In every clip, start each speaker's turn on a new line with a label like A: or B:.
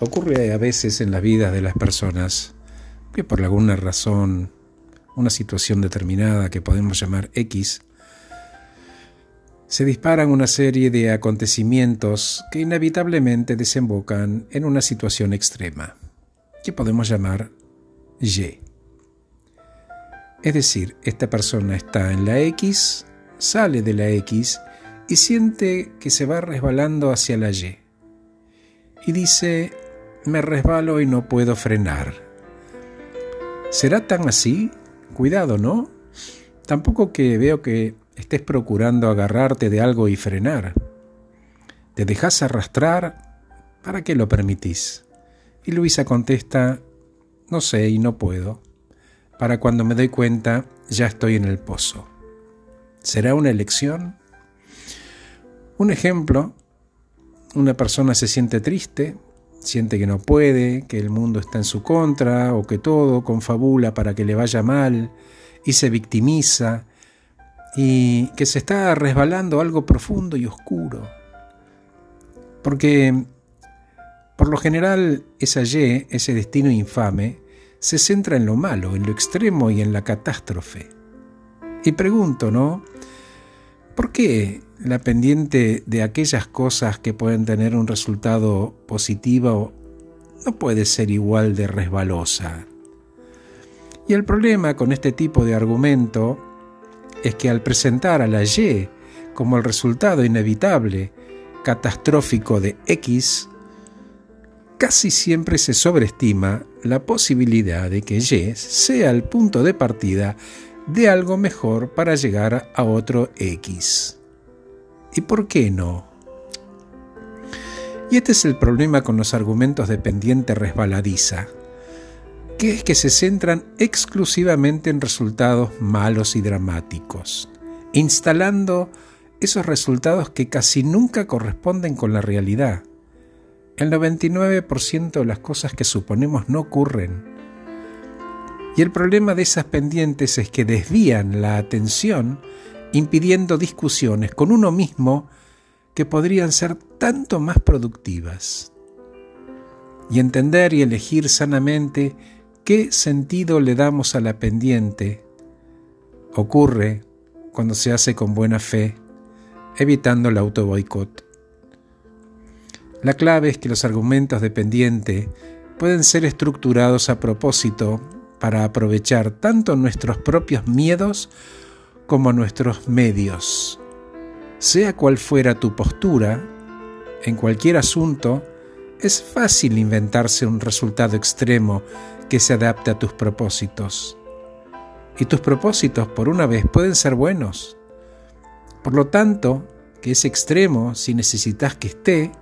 A: Ocurre a veces en la vida de las personas que por alguna razón, una situación determinada que podemos llamar X, se disparan una serie de acontecimientos que inevitablemente desembocan en una situación extrema, que podemos llamar Y. Es decir, esta persona está en la X, sale de la X y siente que se va resbalando hacia la Y. Y dice, me resbalo y no puedo frenar. ¿Será tan así? Cuidado, ¿no? Tampoco que veo que estés procurando agarrarte de algo y frenar. ¿Te dejas arrastrar? ¿Para qué lo permitís? Y Luisa contesta, no sé y no puedo. Para cuando me doy cuenta, ya estoy en el pozo. ¿Será una elección? Un ejemplo, una persona se siente triste, siente que no puede, que el mundo está en su contra o que todo confabula para que le vaya mal y se victimiza y que se está resbalando algo profundo y oscuro. Porque por lo general esa Y, ese destino infame, se centra en lo malo, en lo extremo y en la catástrofe. Y pregunto, ¿no? ¿Por qué la pendiente de aquellas cosas que pueden tener un resultado positivo no puede ser igual de resbalosa? Y el problema con este tipo de argumento es que al presentar a la Y como el resultado inevitable, catastrófico de X, casi siempre se sobreestima la posibilidad de que Y sea el punto de partida de algo mejor para llegar a otro X. ¿Y por qué no? Y este es el problema con los argumentos de pendiente resbaladiza que es que se centran exclusivamente en resultados malos y dramáticos, instalando esos resultados que casi nunca corresponden con la realidad. El 99% de las cosas que suponemos no ocurren. Y el problema de esas pendientes es que desvían la atención impidiendo discusiones con uno mismo que podrían ser tanto más productivas. Y entender y elegir sanamente ¿Qué sentido le damos a la pendiente? Ocurre cuando se hace con buena fe, evitando el auto boicot. La clave es que los argumentos de pendiente pueden ser estructurados a propósito para aprovechar tanto nuestros propios miedos como nuestros medios. Sea cual fuera tu postura, en cualquier asunto, es fácil inventarse un resultado extremo que se adapte a tus propósitos. Y tus propósitos, por una vez, pueden ser buenos. Por lo tanto, que es extremo, si necesitas que esté,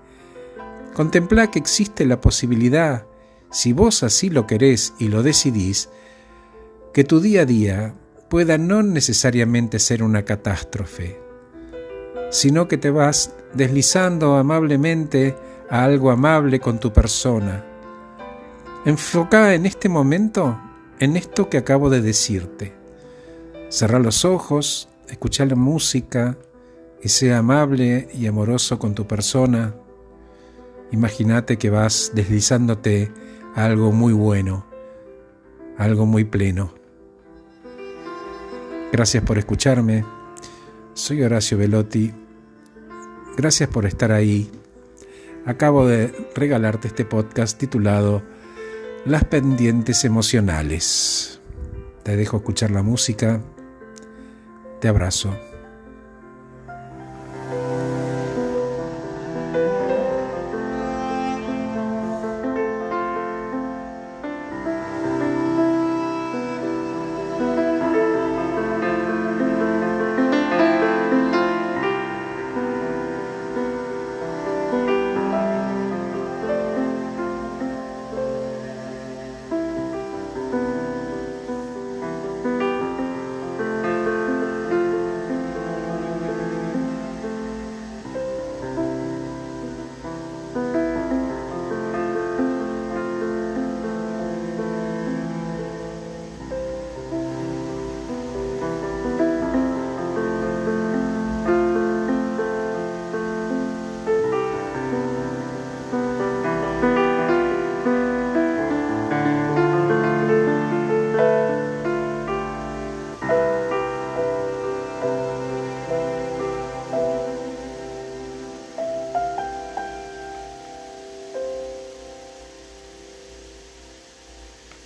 A: contempla que existe la posibilidad, si vos así lo querés y lo decidís, que tu día a día pueda no necesariamente ser una catástrofe, sino que te vas deslizando amablemente a algo amable con tu persona, Enfoca en este momento en esto que acabo de decirte. Cerra los ojos, escucha la música y sea amable y amoroso con tu persona. Imagínate que vas deslizándote algo muy bueno, algo muy pleno. Gracias por escucharme. Soy Horacio Velotti. Gracias por estar ahí. Acabo de regalarte este podcast titulado las pendientes emocionales. Te dejo escuchar la música. Te abrazo.